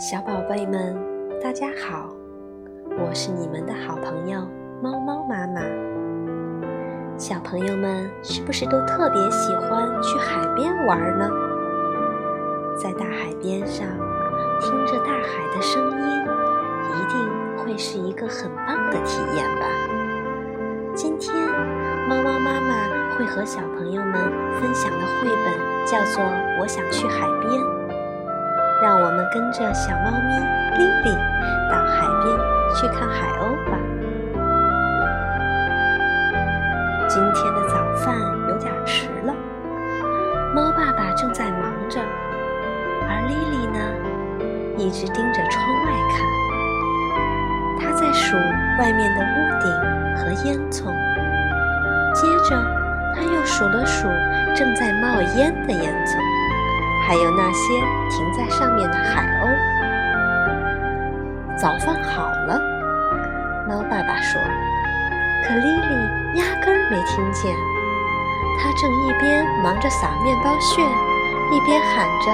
小宝贝们，大家好，我是你们的好朋友猫猫妈妈。小朋友们是不是都特别喜欢去海边玩呢？在大海边上，听着大海的声音，一定会是一个很棒的体验吧。今天，猫猫妈妈会和小朋友们分享的绘本叫做《我想去海边》。让我们跟着小猫咪莉莉到海边去看海鸥吧。今天的早饭有点迟了，猫爸爸正在忙着，而莉莉呢，一直盯着窗外看。她在数外面的屋顶和烟囱，接着她又数了数正在冒烟的烟囱。还有那些停在上面的海鸥。早饭好了，猫爸爸说。可莉莉压根儿没听见，她正一边忙着撒面包屑，一边喊着：“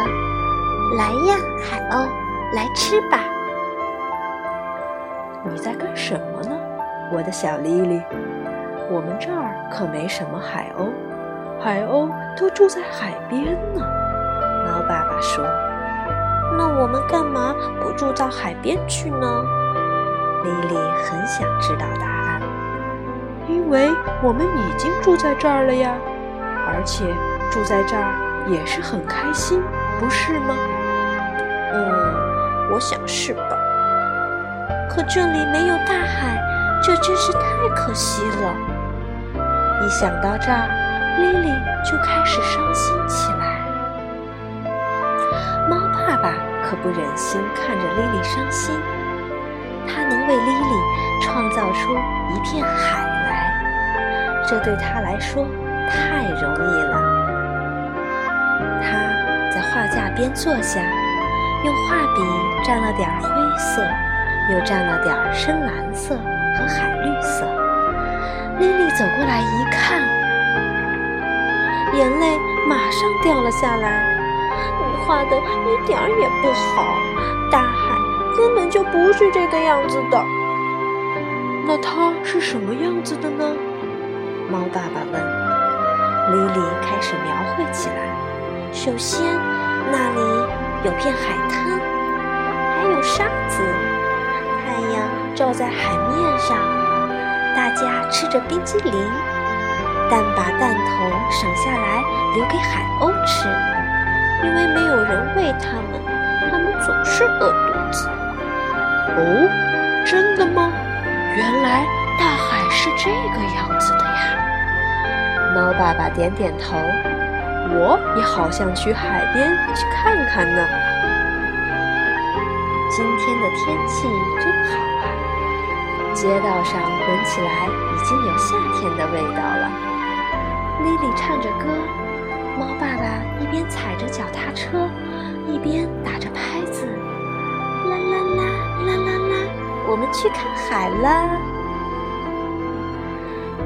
来呀，海鸥，来吃吧！”你在干什么呢，我的小莉莉？我们这儿可没什么海鸥，海鸥都住在海边呢。猫爸爸说：“那我们干嘛不住到海边去呢？”莉莉很想知道答案。因为我们已经住在这儿了呀，而且住在这儿也是很开心，不是吗？嗯，我想是吧。可这里没有大海，这真是太可惜了。一想到这儿，莉莉就开始伤心起来。爸爸可不忍心看着莉莉伤心，他能为莉莉创造出一片海来，这对他来说太容易了。他在画架边坐下，用画笔蘸了点灰色，又蘸了点深蓝色和海绿色。莉莉走过来一看，眼泪马上掉了下来。你画的一点儿也不好，大海根本就不是这个样子的。那它是什么样子的呢？猫爸爸问。莉莉开始描绘起来。首先，那里有片海滩，还有沙子，太阳照在海面上，大家吃着冰激凌，但把蛋头省下来留给海鸥吃。因为没有人喂它们，它们总是饿肚子。哦，真的吗？原来大海是这个样子的呀！猫爸爸点点头。我也好想去海边去看看呢。今天的天气真好啊！街道上闻起来已经有夏天的味道了。莉莉唱着歌。猫爸爸一边踩着脚踏车，一边打着拍子，啦啦啦啦啦啦，我们去看海啦！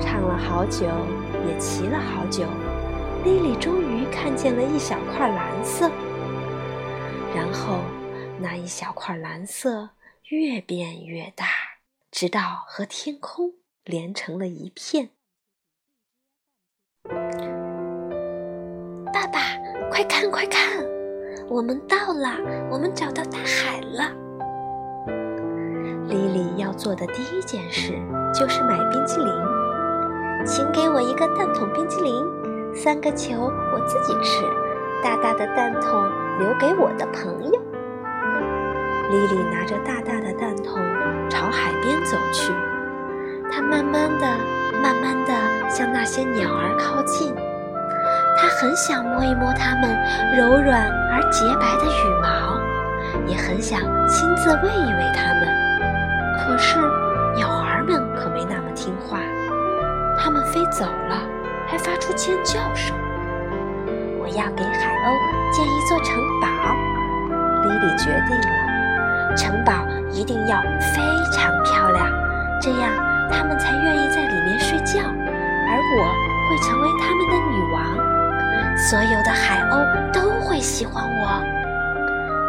唱了好久，也骑了好久，莉莉终于看见了一小块蓝色，然后那一小块蓝色越变越大，直到和天空连成了一片。爸爸，快看快看，我们到了，我们找到大海了。莉莉要做的第一件事就是买冰激凌，请给我一个蛋筒冰激凌，三个球我自己吃，大大的蛋筒留给我的朋友。莉莉拿着大大的蛋筒朝海边走去，她慢慢的、慢慢的向那些鸟儿靠近。很想摸一摸它们柔软而洁白的羽毛，也很想亲自喂一喂它们。可是鸟儿们可没那么听话，它们飞走了，还发出尖叫声。我要给海鸥建一座城堡，莉莉决定了，城堡一定要非常漂亮，这样它们才愿意在里面睡觉，而我会成为它们的女王。所有的海鸥都会喜欢我。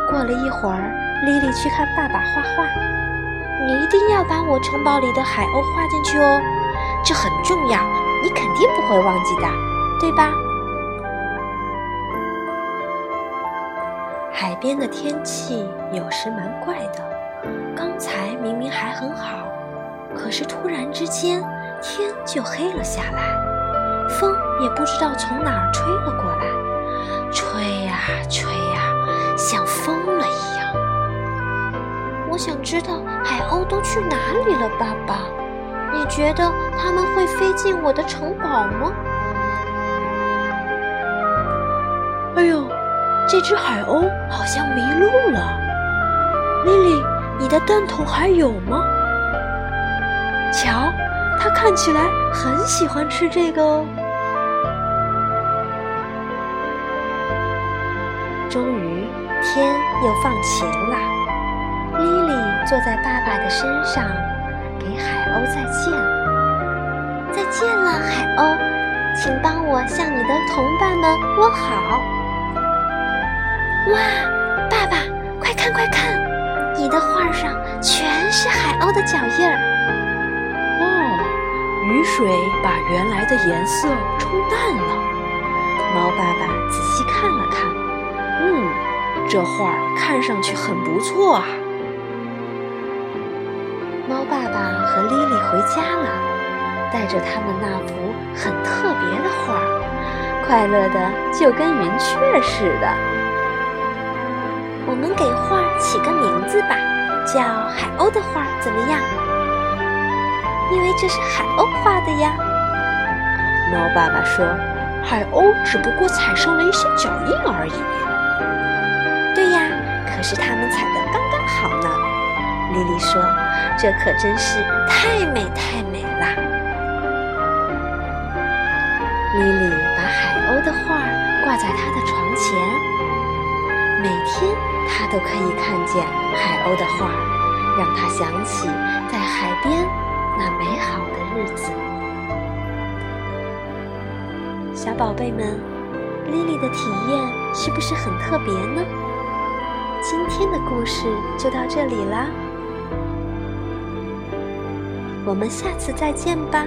过了一会儿，莉莉去看爸爸画画。你一定要把我城堡里的海鸥画进去哦，这很重要，你肯定不会忘记的，对吧？海边的天气有时蛮怪的，刚才明明还很好，可是突然之间天就黑了下来，风也不知道从哪儿吹了过来，吹呀吹呀，像疯了一样。我想知道海鸥都去哪里了，爸爸？你觉得它们会飞进我的城堡吗？哎呦！这只海鸥好像迷路了，莉莉，你的蛋筒还有吗？瞧，它看起来很喜欢吃这个哦。终于天又放晴了，莉莉坐在爸爸的身上，给海鸥再见。再见了，海鸥，请帮我向你的同伴们问好。哇，爸爸，快看快看，你的画上全是海鸥的脚印儿。哦，雨水把原来的颜色冲淡了。猫爸爸仔细看了看，这画看上去很不错啊。猫爸爸和莉莉回家了，带着他们那幅很特别的画，快乐的就跟云雀似的。我们给画起个名字吧，叫海鸥的画怎么样？因为这是海鸥画的呀。猫爸爸说：“海鸥只不过踩上了一些脚印而已。”可是他们踩得刚刚好呢。莉莉说：“这可真是太美太美了。”莉莉把海鸥的画挂在她的床前，每天。她都可以看见海鸥的画，让她想起在海边那美好的日子。小宝贝们，莉莉的体验是不是很特别呢？今天的故事就到这里啦，我们下次再见吧。